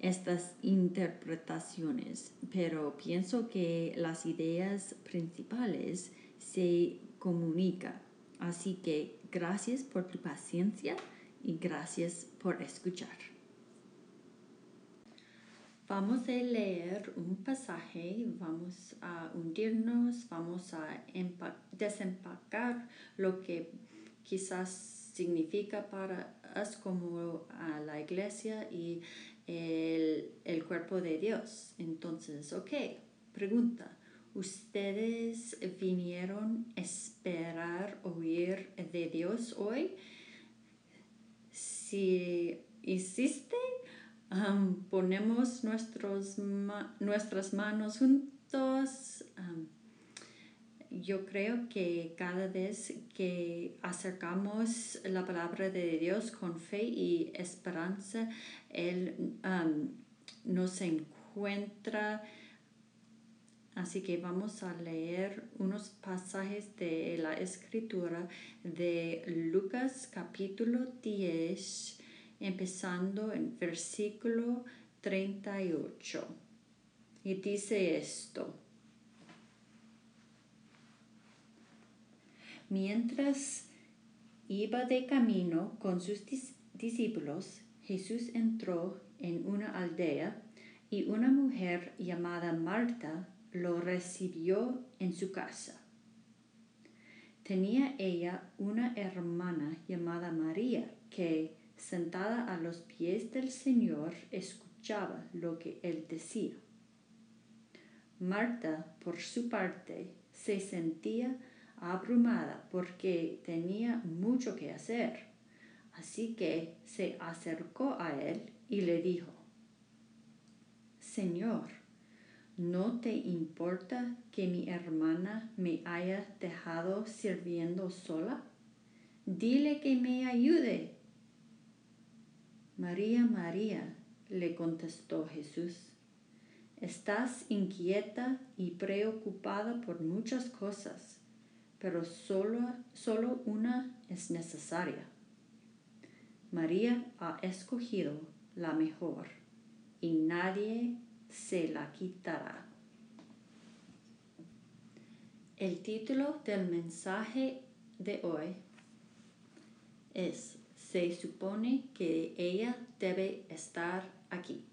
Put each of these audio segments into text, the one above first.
estas interpretaciones, pero pienso que las ideas principales se comunican. Así que gracias por tu paciencia y gracias por escuchar. Vamos a leer un pasaje, vamos a hundirnos, vamos a desempacar lo que quizás significa para us como a la iglesia y el, el cuerpo de Dios. Entonces, ok, pregunta. ¿Ustedes vinieron a esperar oír de Dios hoy? Si hiciste, ponemos nuestros nuestras manos juntos. Yo creo que cada vez que acercamos la palabra de Dios con fe y esperanza, Él um, nos encuentra. Así que vamos a leer unos pasajes de la escritura de Lucas capítulo 10, empezando en versículo 38. Y dice esto. Mientras iba de camino con sus discípulos, Jesús entró en una aldea y una mujer llamada Marta lo recibió en su casa. Tenía ella una hermana llamada María que, sentada a los pies del Señor, escuchaba lo que él decía. Marta, por su parte, se sentía abrumada porque tenía mucho que hacer. Así que se acercó a él y le dijo, Señor, ¿no te importa que mi hermana me haya dejado sirviendo sola? Dile que me ayude. María, María, le contestó Jesús, estás inquieta y preocupada por muchas cosas pero solo, solo una es necesaria. María ha escogido la mejor y nadie se la quitará. El título del mensaje de hoy es Se supone que ella debe estar aquí.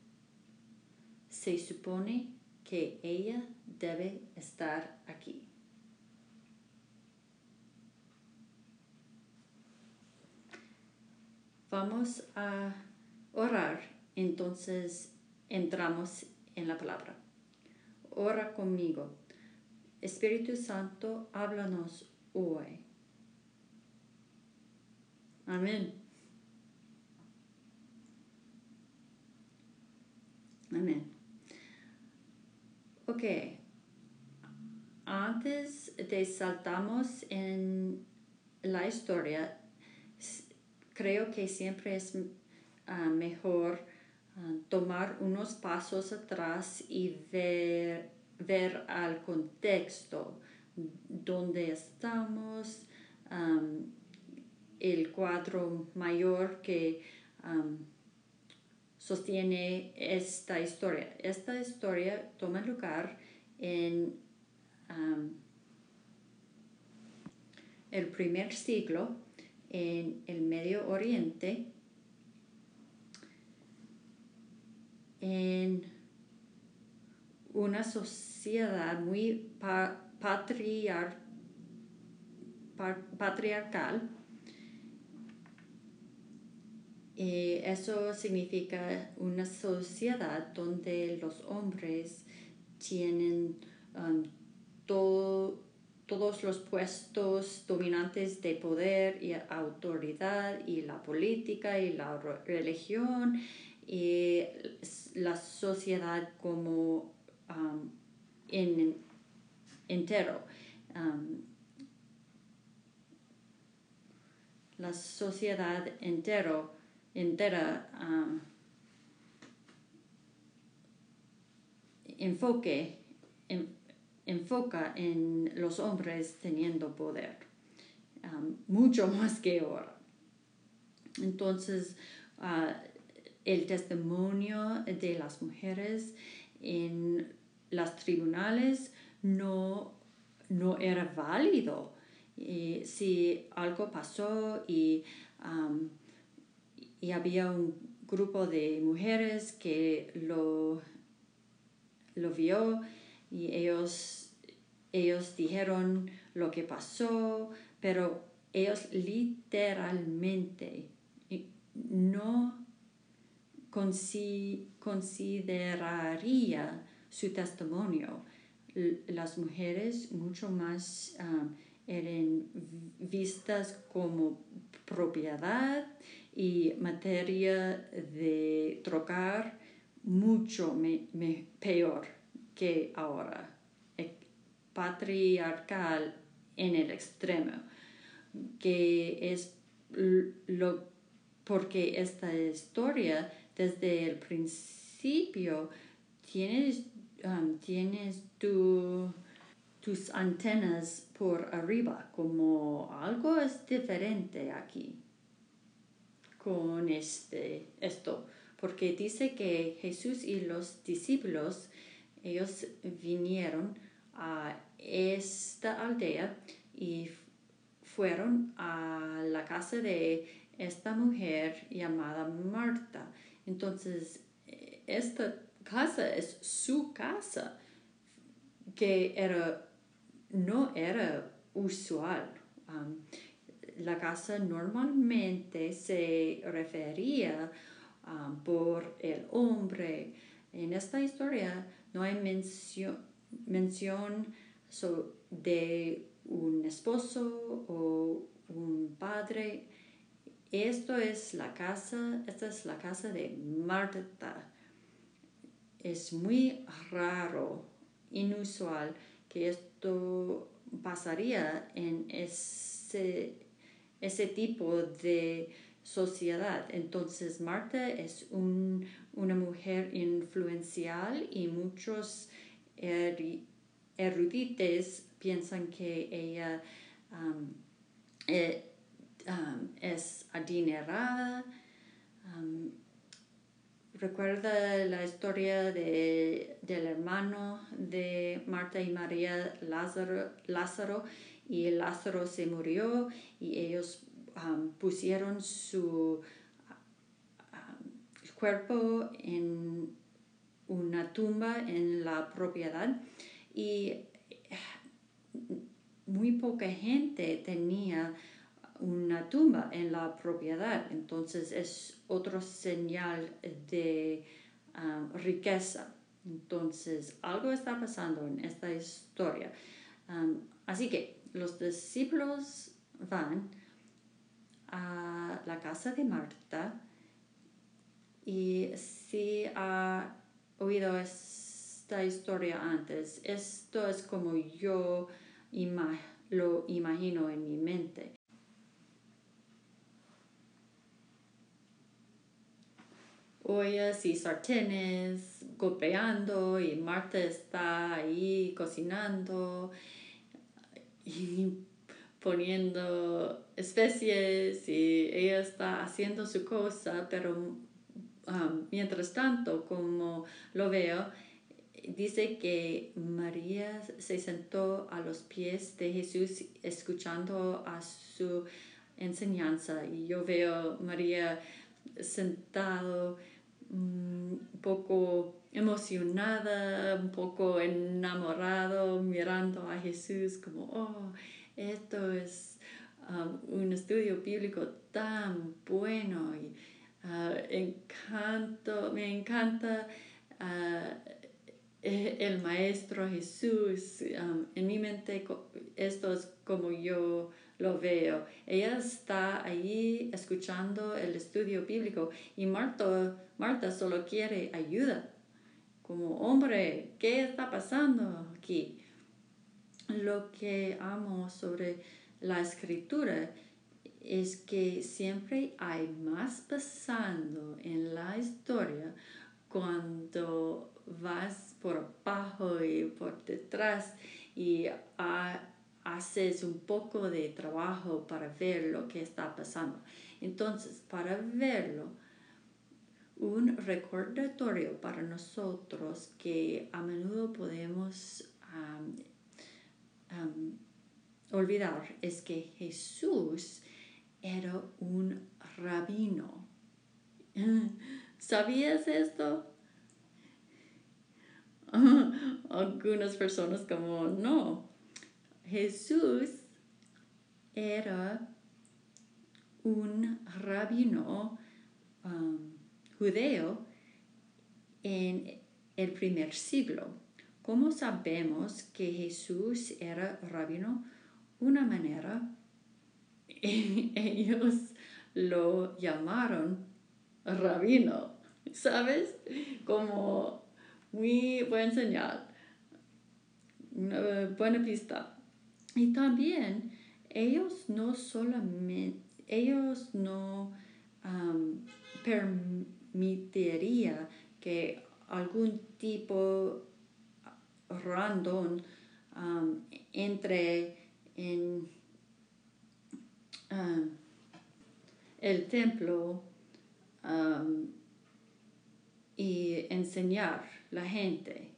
Se supone que ella debe estar aquí. Vamos a orar, entonces entramos en la palabra. Ora conmigo. Espíritu Santo, háblanos hoy. Amén. Amén. Ok. Antes de saltamos en la historia, creo que siempre es ah, mejor ah, tomar unos pasos atrás y ver, ver al contexto donde estamos, el cuadro mayor que sostiene esta historia. Esta historia toma lugar en el primer siglo en el Medio Oriente, en una sociedad muy patriar patriarcal. Y eso significa una sociedad donde los hombres tienen um, todos los puestos dominantes de poder y autoridad y la política y la religión y la sociedad como en entero. La sociedad entero, entera enfoque, enfoca en los hombres teniendo poder, um, mucho más que ahora. Entonces, uh, el testimonio de las mujeres en los tribunales no, no era válido y si algo pasó y, y había un grupo de mujeres que lo, lo vio y ellos, ellos dijeron lo que pasó, pero ellos literalmente no consideraría su testimonio. Las mujeres mucho más eran vistas como propiedad y materia de trocar mucho peor que ahora, patriarcal en el extremo, que es lo porque esta historia desde el principio tienes, um, tienes tu tus antenas por arriba, como algo es diferente aquí con este, esto, porque dice que Jesús y los discípulos, ellos vinieron a esta aldea y fueron a la casa de esta mujer llamada Marta. Entonces, esta casa es su casa, que era no era usual. La casa normalmente se refería um, por el hombre. En esta historia no hay mención, mención de un esposo o un padre. Esto es la casa, esta es la casa de Marta. Es muy raro, inusual que esto pasaría en ese, ese tipo de sociedad. Entonces, Marta es una mujer influencial y muchos erudites piensan que ella um, es adinerada. Recuerda la historia de, del hermano de Marta y María Lázaro, Lázaro y Lázaro se murió y ellos um, pusieron su um, cuerpo en una tumba en la propiedad y muy poca gente tenía una tumba en la propiedad. Entonces es otro señal de um, riqueza. Entonces algo está pasando en esta historia. Así que los discípulos van a la casa de Marta y si ha oído esta historia antes, esto es como yo lo imagino en mi mente. ollas y sartenes golpeando y Marta está ahí cocinando poniendo especies y ella está haciendo su cosa, pero um, mientras tanto, como lo veo, dice que María se sentó a los pies de Jesús escuchando a su enseñanza. Y yo veo María sentado un poco emocionada, un poco enamorado, mirando a Jesús como, oh, esto es um, un estudio bíblico tan bueno y uh, encanto, me encanta uh, el Maestro Jesús. En mi mente esto es como yo lo veo. Ella está ahí escuchando el estudio bíblico y Marta, Marta solo quiere ayuda. Como, hombre, ¿qué está pasando aquí? Lo que amo sobre la escritura es que siempre hay más pasando en la historia cuando vas por abajo y por detrás y haces un poco de trabajo para ver lo que está pasando. Entonces, para verlo, un recordatorio para nosotros que a menudo podemos olvidar es que Jesús era un rabino. ¿Sabías esto? Algunas personas como no. Jesús era un rabino judeo en el primer siglo. ¿Cómo sabemos que Jesús era rabino? Una manera, ellos lo llamaron rabino, ¿sabes? Como muy buen señal, buena pista. Y también ellos no solamente, ellos no permitiría que algún tipo random entre en el templo y enseñar la gente.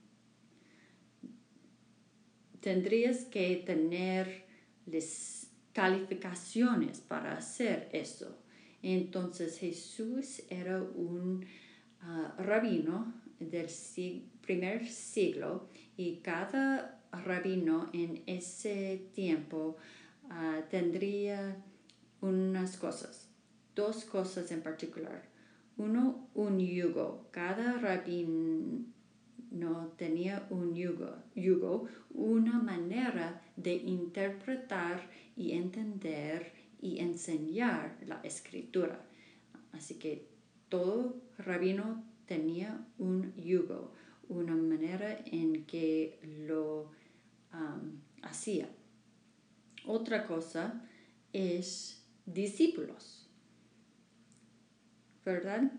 Tendrías que tener las calificaciones para hacer eso. Entonces Jesús era un ah, rabino del primer siglo y cada rabino en ese tiempo ah, tendría unas cosas, dos cosas en particular. Uno, un yugo. Cada rabino tenía un yugo, yugo, una manera de interpretar y entender y enseñar la escritura. Así que todo rabino tenía un yugo, una manera en que lo hacía. Otra cosa es discípulos, ¿verdad?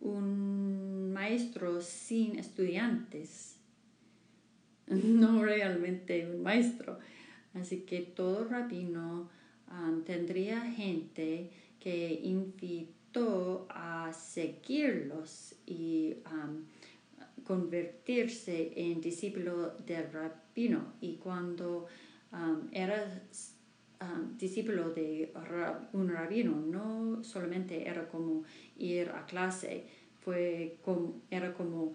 Un maestro sin estudiantes, no realmente un maestro. Así que todo rabino tendría gente que a seguirlos y convertirse en discípulo del rabino. Y cuando era discípulo de un rabino, no solamente era como ir a clase, fue como, era como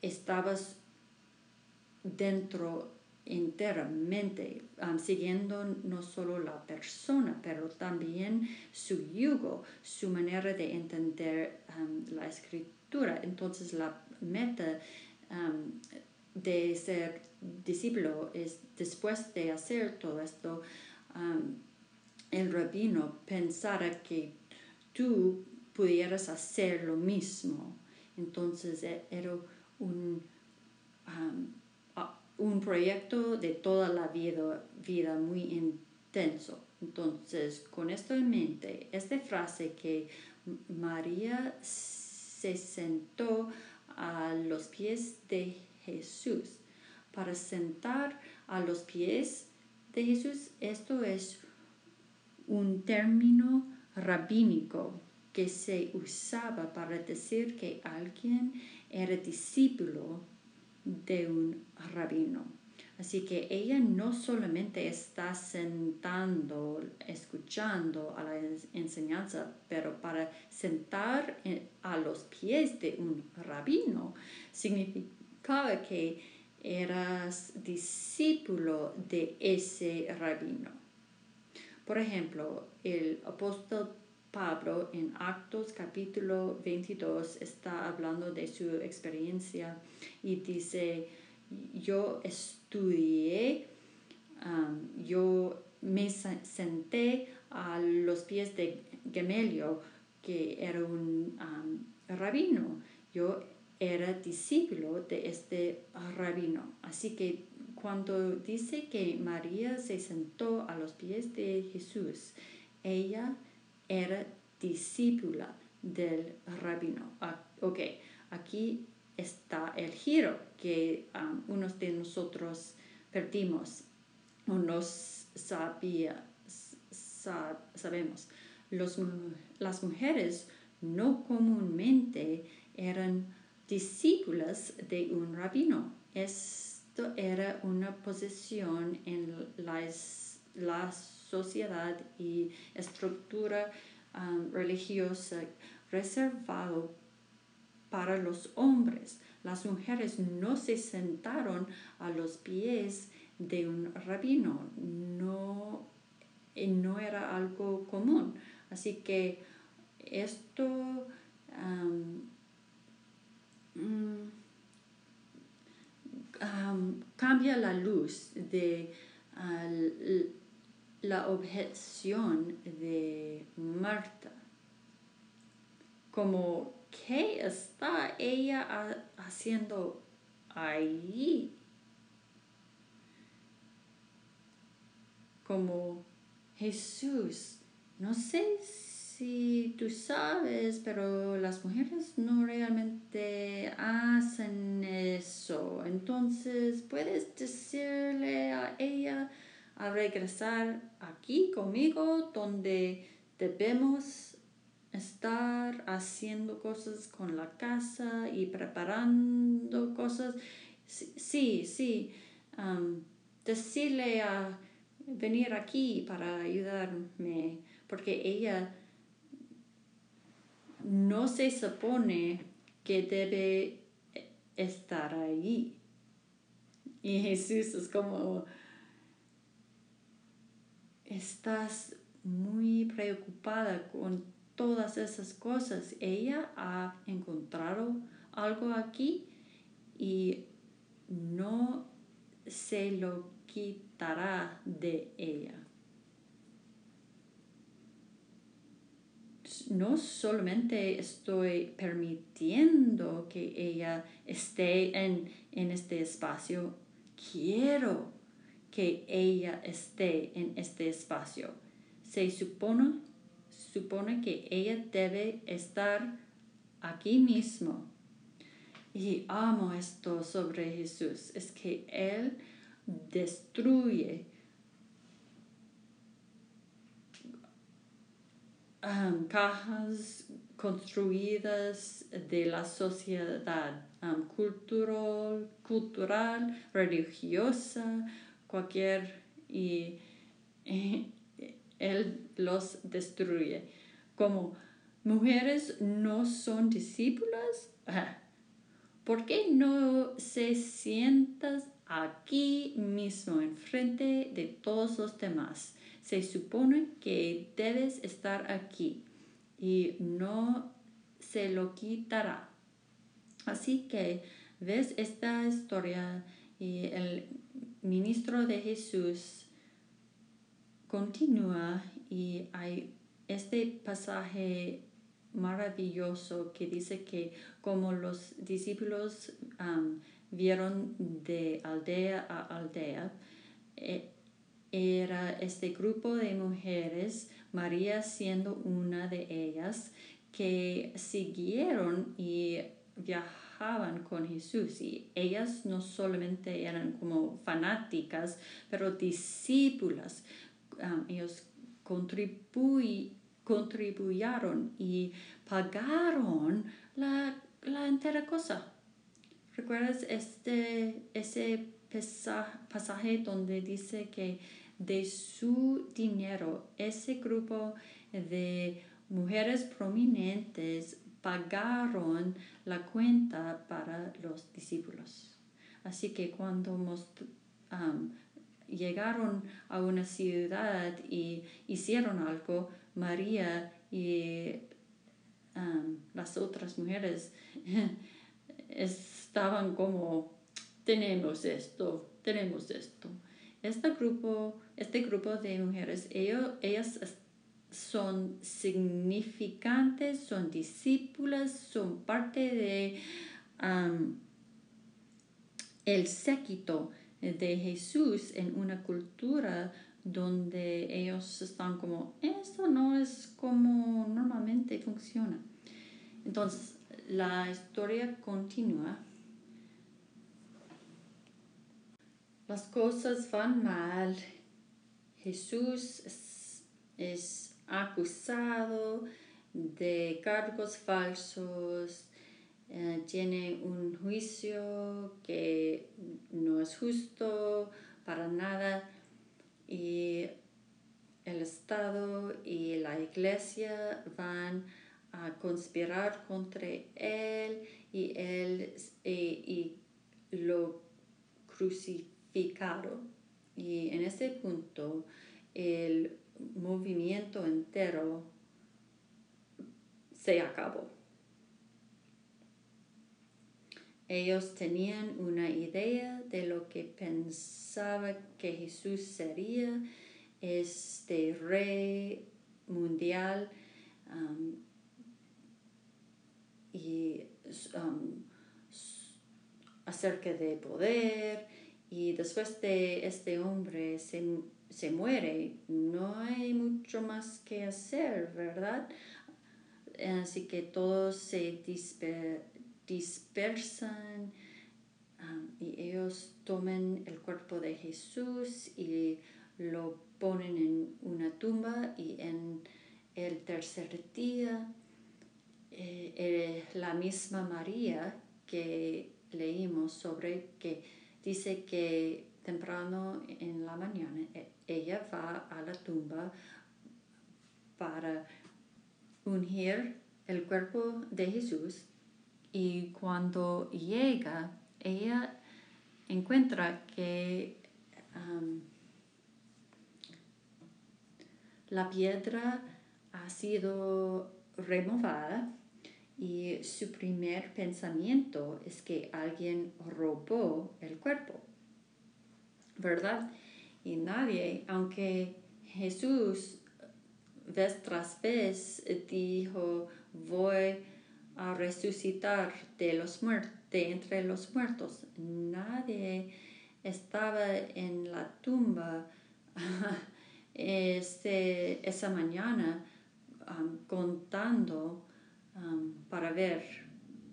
estabas dentro enteramente, siguiendo no solo la persona, pero también su yugo, su manera de entender la escritura. Entonces la meta de ser discípulo es después de hacer todo esto, el rabino pensara que tú pudieras hacer lo mismo. Entonces e, era un un proyecto de toda la vida, vida muy intenso. Entonces, con esto en mente, esta frase que María se sentó a los pies de Jesús. Para sentar a los pies de Jesús, esto es un término rabínico que se usaba para decir que alguien era discípulo de un rabino. Así que ella no solamente está sentando, escuchando a la enseñanza, pero para sentar a los pies de un rabino significaba que eras discípulo de ese rabino. Por ejemplo, el apóstol Pablo en Actos capítulo 22 está hablando de su experiencia y dice, yo estudié, yo me senté a los pies de Gemelio, que era un rabino. Yo era discípulo de este rabino. Así que cuando dice que María se sentó a los pies de Jesús, ella era discípula del rabino. Ah, ok, aquí está el giro que um, unos de nosotros perdimos o nos sabía, sabemos. Los, las mujeres no comúnmente eran discípulas de un rabino. Esto era una posición en la, la sociedad y estructura um, religiosa reservado para los hombres. Las mujeres no se sentaron a los pies de un rabino, no, no era algo común. Así que esto um, mm, um, cambia la luz de la objeción de Marta. Como ¿qué está ella haciendo ahí? Como Jesús, no sé si tú sabes, pero las mujeres no realmente hacen eso. Entonces, puedes decirle a ella a regresar aquí conmigo donde debemos estar haciendo cosas con la casa y preparando cosas. Sí, sí, decirle a venir aquí para ayudarme, porque ella no se supone que debe estar ahí. Y Jesús es como, estás muy preocupada con todas esas cosas. Ella ha encontrado algo aquí y no se lo quitará de ella. No solamente estoy permitiendo que ella esté en, en este espacio, quiero que ella esté en este espacio. Se supone supone que ella debe estar aquí mismo. Y amo esto sobre Jesús, es que Él destruye um, cajas construidas de la sociedad um, cultural, cultural, religiosa, cualquier y él los destruye. Como mujeres no son discípulas, ¿por qué no se sientas aquí mismo, enfrente de todos los demás? Se supone que debes estar aquí y no se lo quitará. Así que ves esta historia y el ministro de Jesús continúa y hay este pasaje maravilloso que dice que como los discípulos vieron de aldea a aldea, e, era este grupo de mujeres, María siendo una de ellas, que siguieron y viajaban con Jesús. Y ellas no solamente eran como fanáticas, pero discípulas Um, ellos contribuyeron y pagaron la, la entera cosa. ¿Recuerdas este, ese pasaje donde dice que de su dinero ese grupo de mujeres prominentes pagaron la cuenta para los discípulos. Así que cuando llegaron a una ciudad y hicieron algo, María y las otras mujeres estaban como, tenemos esto, tenemos esto. Este grupo, este grupo de mujeres, ellos, ellas son significantes, son discípulas, son parte de el séquito de Jesús en una cultura donde ellos están como, esto no es como normalmente funciona. Entonces, la historia continúa. Las cosas van mal. Jesús es, acusado de cargos falsos. Eh, tiene un juicio que no es justo para nada y el Estado y la Iglesia van a conspirar contra él y él y, lo crucificaron. Y en ese punto el movimiento entero se acabó. Ellos tenían una idea de lo que pensaba que Jesús sería, este rey mundial um, y um, acerca de poder y después de este hombre se, se muere, no hay mucho más que hacer, ¿verdad? Así que todos se dispersan dispersan um, y ellos toman el cuerpo de Jesús y lo ponen en una tumba y en el tercer día eh, la misma María que leímos sobre que dice que temprano en la mañana e, ella va a la tumba para ungir el cuerpo de Jesús y cuando llega, ella encuentra que la piedra ha sido removada y su primer pensamiento es que alguien robó el cuerpo, ¿verdad? Y nadie, aunque Jesús vez tras vez dijo, voy a resucitar de los de entre los muertos. Nadie estaba en la tumba este, esa mañana contando para ver.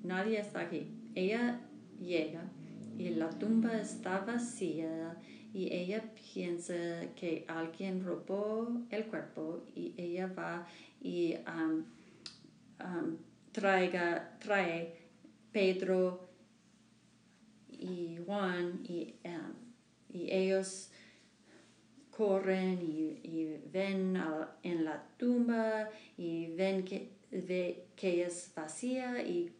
Nadie está aquí. Ella llega y la tumba está vacía y ella piensa que alguien robó el cuerpo y ella va y um, traiga, trae Pedro y Juan y, um, y ellos corren y, ven en la tumba y ven que, que es vacía y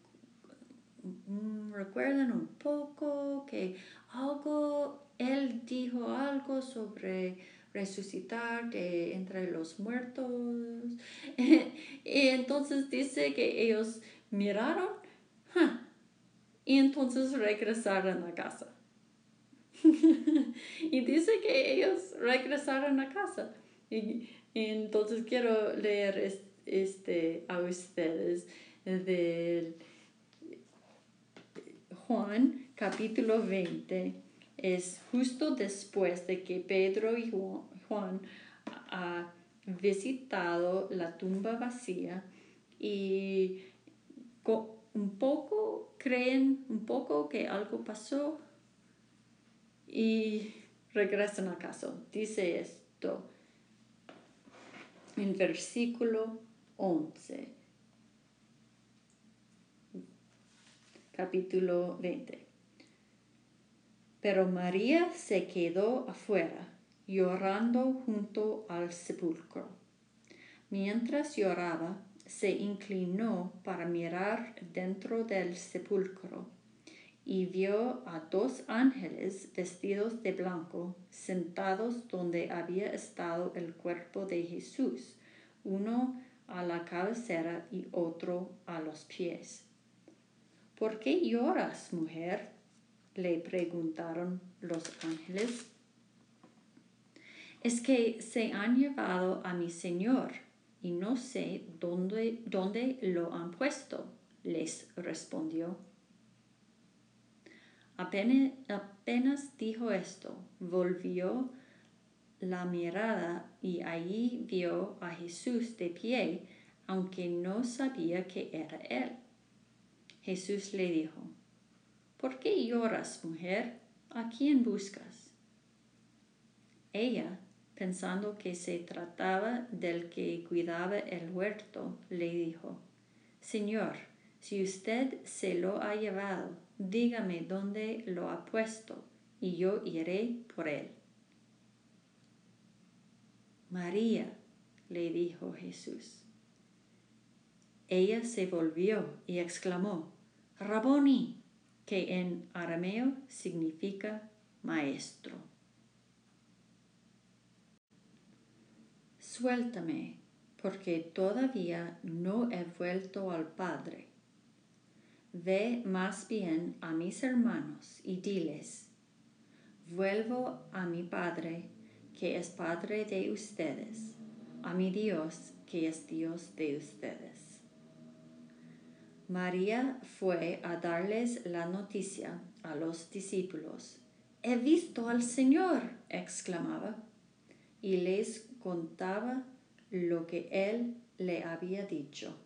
recuerdan un poco que algo, él dijo algo sobre resucitar de entre los muertos. y entonces dice que ellos miraron y entonces regresaron a casa. y dice que ellos regresaron a casa. Y, entonces quiero leer este, a ustedes de Juan capítulo 20 es justo después de que Pedro y Juan han visitado la tumba vacía y un poco creen un poco que algo pasó y regresan a casa. Dice esto en versículo 11, capítulo 20. Pero María se quedó afuera, llorando junto al sepulcro. Mientras lloraba, se inclinó para mirar dentro del sepulcro y vio a dos ángeles vestidos de blanco sentados donde había estado el cuerpo de Jesús, uno a la cabecera y otro a los pies. ¿Por qué lloras, mujer? le preguntaron los ángeles. Es que se han llevado a mi Señor y no sé dónde, dónde lo han puesto, les respondió. Apenas, apenas dijo esto, volvió la mirada y allí vio a Jesús de pie, aunque no sabía que era él. Jesús le dijo, ¿Por qué lloras, mujer? ¿A quién buscas? Ella, pensando que se trataba del que cuidaba el huerto, le dijo, Señor, si usted se lo ha llevado, dígame dónde lo ha puesto, y yo iré por él. María, le dijo Jesús. Ella se volvió y exclamó, Raboni, que en arameo significa maestro. Suéltame, porque todavía no he vuelto al Padre. Ve más bien a mis hermanos y diles, vuelvo a mi Padre que es Padre de ustedes, a mi Dios, que es Dios de ustedes. María fue a darles la noticia a los discípulos. He visto al Señor, exclamaba, y les contaba lo que él le había dicho.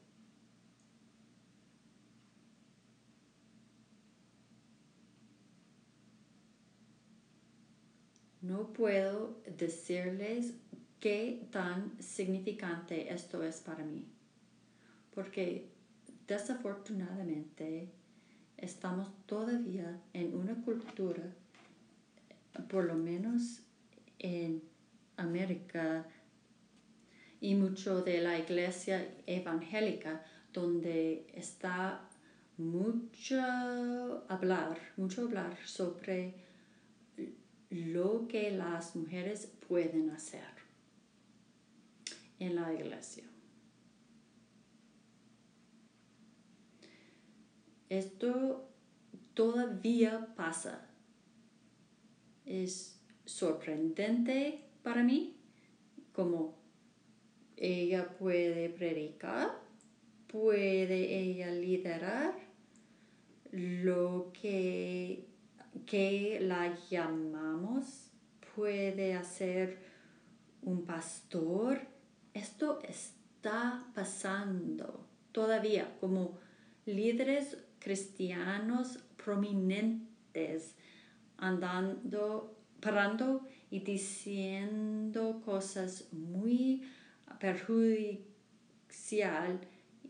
No puedo decirles qué tan significante esto es para mí, porque desafortunadamente estamos todavía en una cultura, por lo menos en América y mucho de la iglesia evangélica, donde está mucho hablar, mucho hablar sobre lo que las mujeres pueden hacer en la iglesia. Esto todavía pasa. Es sorprendente para mí como ella puede predicar, puede ella liderar lo que que la llamamos puede hacer un pastor. Esto está pasando todavía como líderes cristianos prominentes andando, parando y diciendo cosas muy perjudicial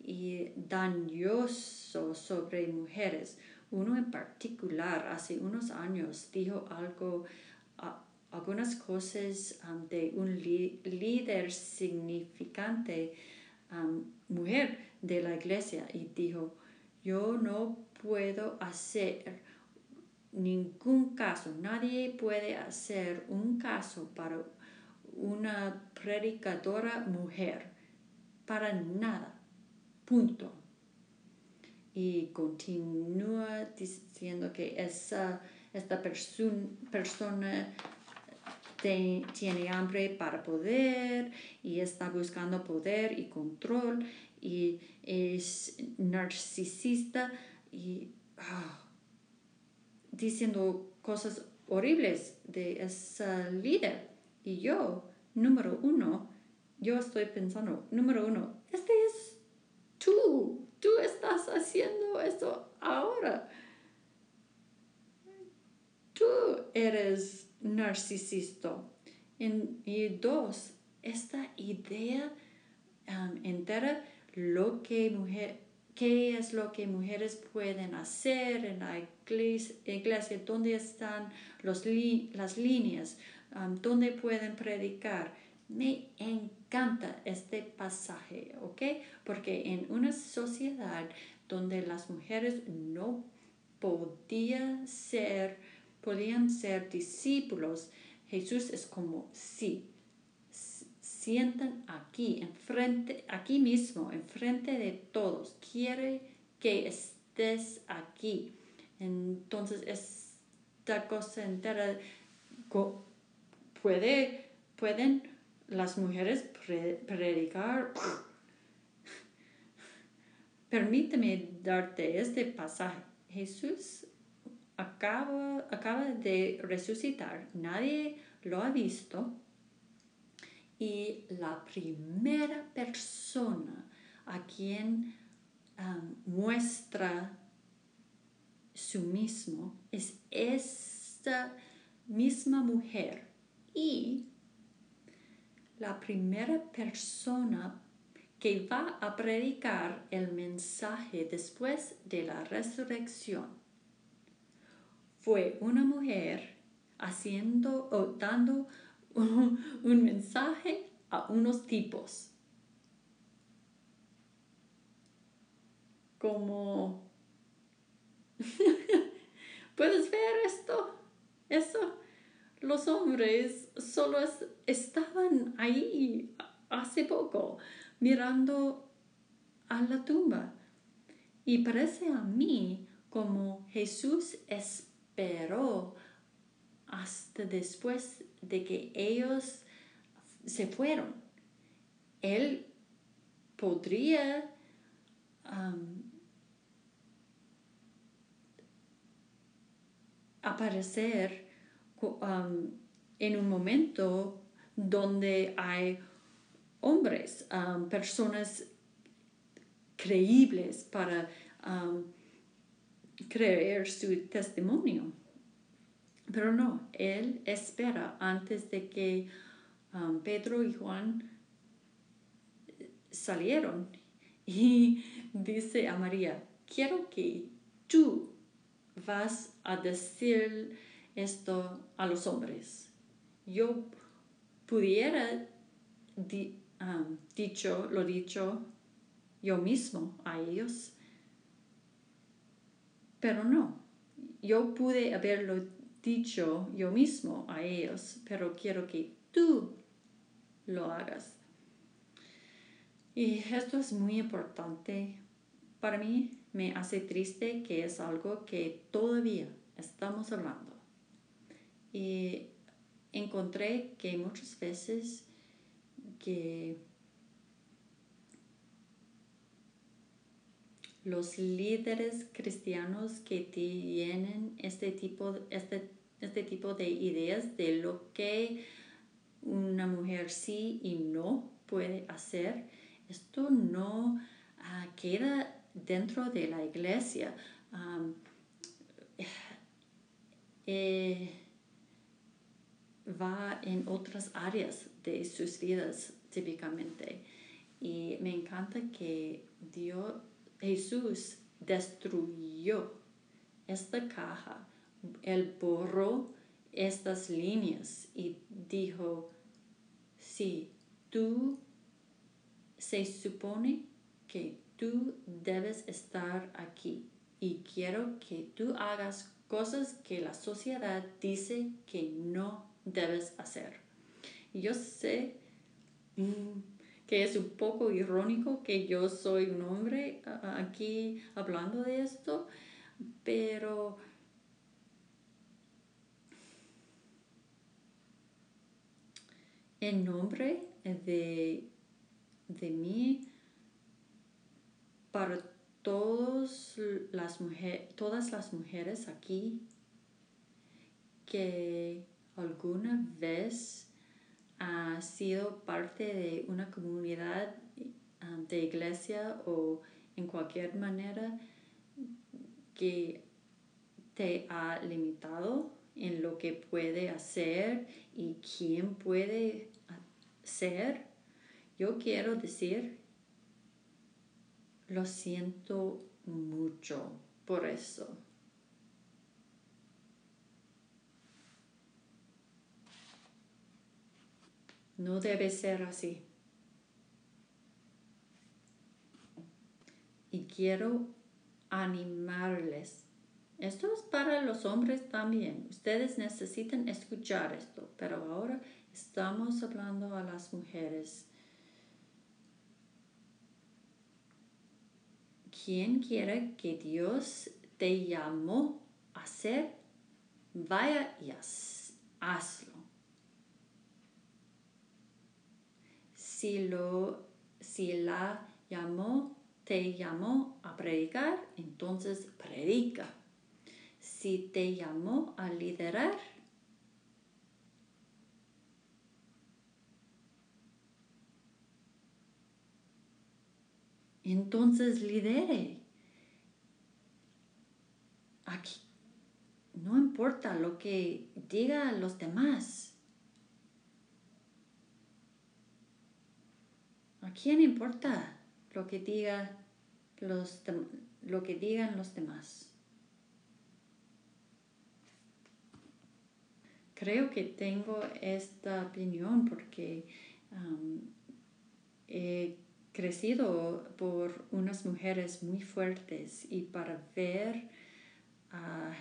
y dañoso sobre mujeres. Uno en particular hace unos años dijo algo, algunas cosas um, de un líder significante, um, mujer de la iglesia, y dijo, yo no puedo hacer ningún caso, nadie puede hacer un caso para una predicadora mujer, para nada, punto. Y continúa diciendo que esa, esta persona tiene hambre para poder y está buscando poder y control y es narcisista y ah, diciendo cosas horribles de esa líder. Y yo, número uno, yo estoy pensando, número uno, este es tú, tú estás haciendo esto ahora. Tú eres narcisista. y dos, esta idea um, entera, lo que mujer, qué es lo que mujeres pueden hacer en la iglesia, dónde están los las líneas, um, dónde pueden predicar. Me encanta este pasaje, ¿ok? Porque en una sociedad donde las mujeres no podían ser, podían ser discípulos, Jesús es como, sí, sientan aquí, enfrente, aquí mismo, enfrente de todos. Quiere que estés aquí. Entonces, esta cosa entera puede, pueden las mujeres predicar. Permíteme darte este pasaje. Jesús acaba, acaba de resucitar. Nadie lo ha visto y la primera persona a quien um, muestra su mismo es esta misma mujer y la primera persona que va a predicar el mensaje después de la resurrección. Fue una mujer haciendo o dando un, mensaje a unos tipos. Como, ¿puedes ver esto? Eso, los hombres solo estaban ahí hace poco mirando a la tumba. Y parece a mí como Jesús esperó hasta después de que ellos se fueron. Él podría um, aparecer en un momento donde hay hombres, personas creíbles para creer su testimonio. Pero no, él espera antes de que um, Pedro y Juan salieron y dice a María, quiero que tú vas a decir esto a los hombres. Yo pudiera um, dicho, lo dicho yo mismo a ellos, pero no. Yo pude haberlo dicho yo mismo a ellos, pero quiero que tú lo hagas. Y esto es muy importante. Para mí me hace triste que es algo que todavía estamos hablando. Y encontré que muchas veces que los líderes cristianos que tienen este tipo, este este tipo de ideas de lo que una mujer sí y no puede hacer, esto no ah, queda dentro de la iglesia. Eh, va en otras áreas de sus vidas típicamente. Y me encanta que Dios, Jesús destruyó esta caja él borró estas líneas y dijo, sí, tú se supone que tú debes estar aquí y quiero que tú hagas cosas que la sociedad dice que no debes hacer. yo sé mm, que es un poco irónico que yo soy un hombre aquí hablando de esto, pero en nombre de, de mí para todos las todas las mujeres aquí que alguna vez ha sido parte de una comunidad ah, de iglesia o en cualquier manera que te ha limitado en lo que puede hacer y quién puede ser, yo quiero decir lo siento mucho por eso. No debe ser así. Y quiero animarles. Esto es para los hombres también. Ustedes necesitan escuchar esto, pero ahora estamos hablando a las mujeres. ¿Quién quiere que Dios te llamó a hacer? Vaya y hazlo. Si, lo, si la llamó te llamó a predicar, entonces predica. Si te llamó a liderar, entonces lidere. Aquí no importa lo que digan los demás. ¿A quién importa? lo que, diga los, lo que digan los demás. Creo que tengo esta opinión porque he crecido por unas mujeres muy fuertes y para ver a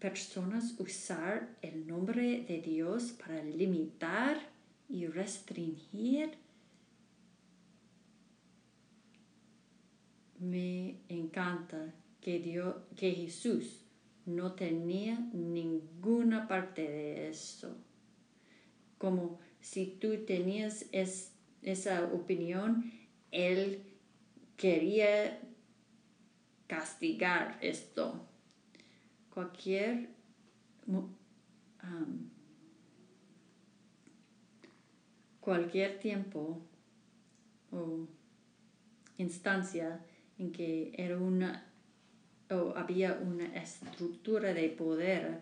personas usar el nombre de Dios para limitar y restringir me encanta que, Dios, que Jesús no tenía ninguna parte de eso. Como si tú tenías esa opinión, Él quería castigar esto. Cualquier cualquier tiempo o instancia en que era una o había una estructura de poder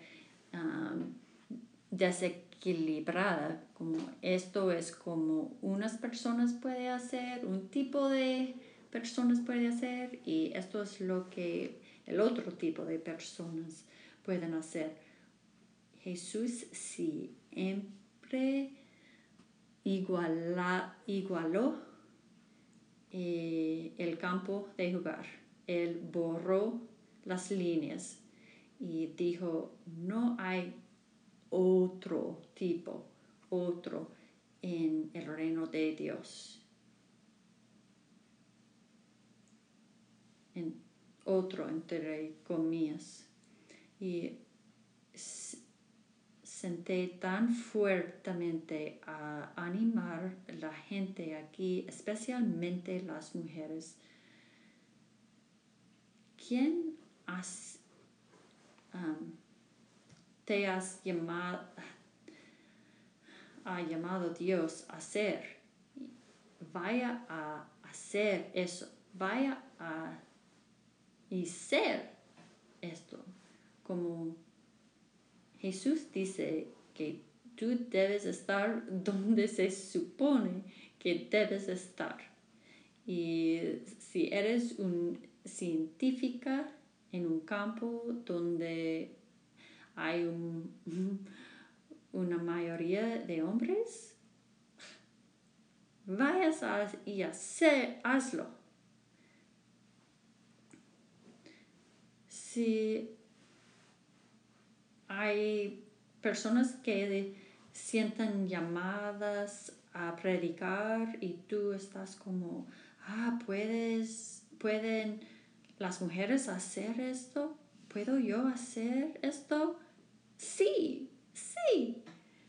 desequilibrada, como esto es como unas personas pueden hacer, un tipo de personas puede hacer y esto es lo que el otro tipo de personas pueden hacer. Jesús siempre iguala, igualó eh, el campo de jugar. Él borró las líneas y dijo, no hay otro tipo, otro en el reino de Dios. En otro entre comillas. Y senté tan fuertemente a animar la gente aquí, especialmente las mujeres. ¿Quién has, um, te has llamado, ha llamado Dios a hacer? Vaya a hacer eso, vaya a y ser esto como Jesús dice que tú debes estar donde se supone que debes estar. Y si eres un científica en un campo donde hay una mayoría de hombres, vayas a, y hacer, hazlo. Si hay personas que sientan llamadas a predicar y tú estás como, ah, puedes, pueden las mujeres hacer esto, ¿puedo yo hacer esto? Sí, sí,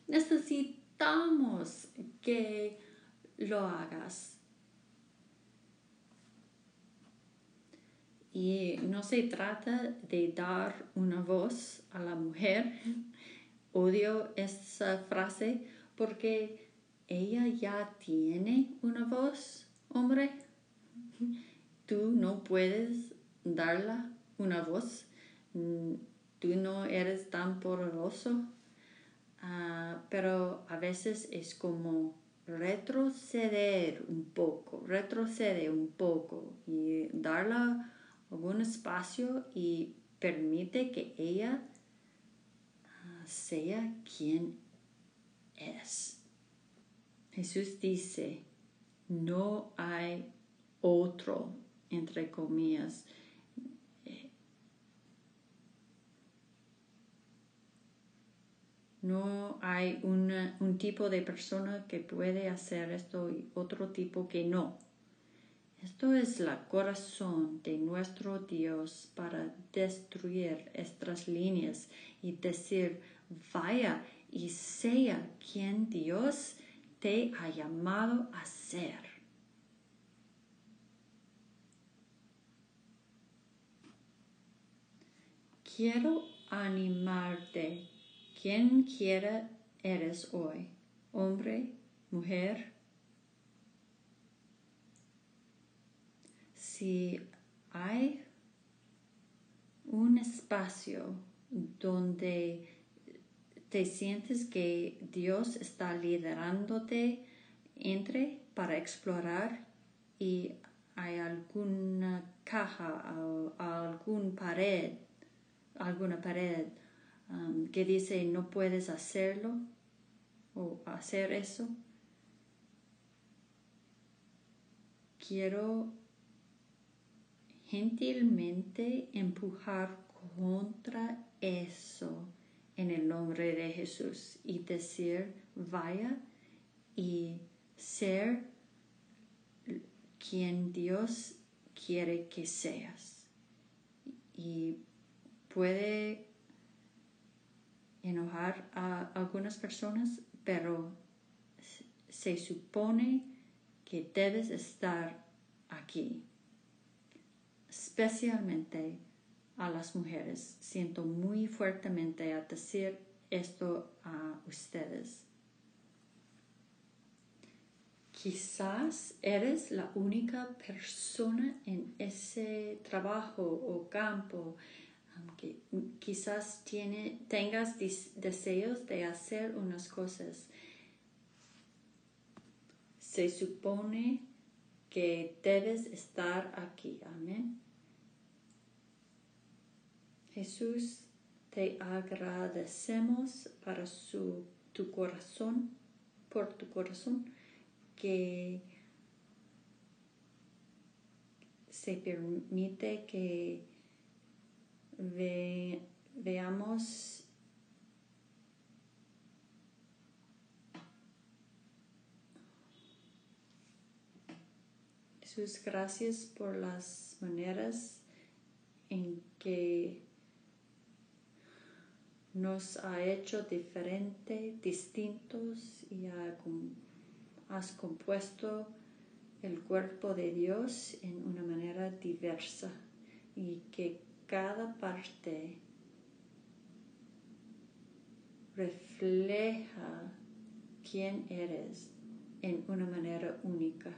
necesitamos que lo hagas. Y no se trata de dar una voz a la mujer. Odio esa frase porque ella ya tiene una voz, hombre. Tú no puedes darla una voz. Tú no eres tan poderoso. Ah, pero a veces es como retroceder un poco, retrocede un poco y darle algún espacio y permite que ella ah, sea quien es. Jesús dice, no hay otro, entre comillas, No hay un tipo de persona que puede hacer esto y otro tipo que no. Esto es el corazón de nuestro Dios para destruir estas líneas y decir, vaya y sea quien Dios te ha llamado a ser. Quiero animarte quien quiera eres hoy, hombre, mujer. Si hay un espacio donde te sientes que Dios está liderándote, entre para explorar y hay alguna caja o alguna pared, alguna pared Um, que dice no puedes hacerlo o hacer eso. Quiero gentilmente empujar contra eso en el nombre de Jesús y decir vaya y ser quien Dios quiere que seas. Y puede enojar a algunas personas, pero se supone que debes estar aquí, especialmente a las mujeres. Siento muy fuertemente a decir esto a ustedes. Quizás eres la única persona en ese trabajo o campo quizás tiene, tengas deseos de hacer unas cosas. Se supone que debes estar aquí. Amén. Jesús, te agradecemos para su, tu corazón, por tu corazón, que se permite que veamos sus gracias por las maneras en que nos ha hecho diferente, distintos y has compuesto el cuerpo de Dios en una manera diversa y que cada parte refleja quién eres en una manera única.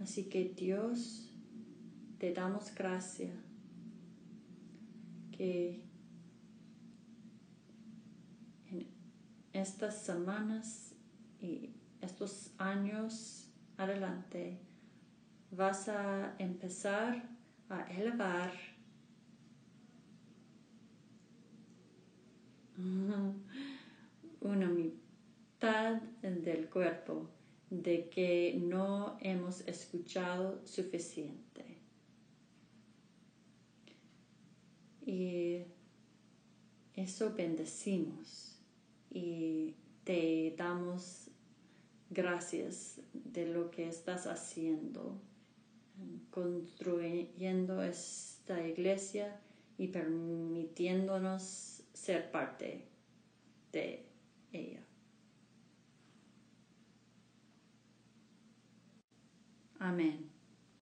Así que Dios, te damos gracia que en estas semanas y estos años adelante vas a empezar a elevar una mitad del cuerpo de que no hemos escuchado suficiente. Y eso bendecimos y te damos gracias de lo que estás haciendo construyendo esta iglesia y permitiéndonos ser parte de ella. Amén.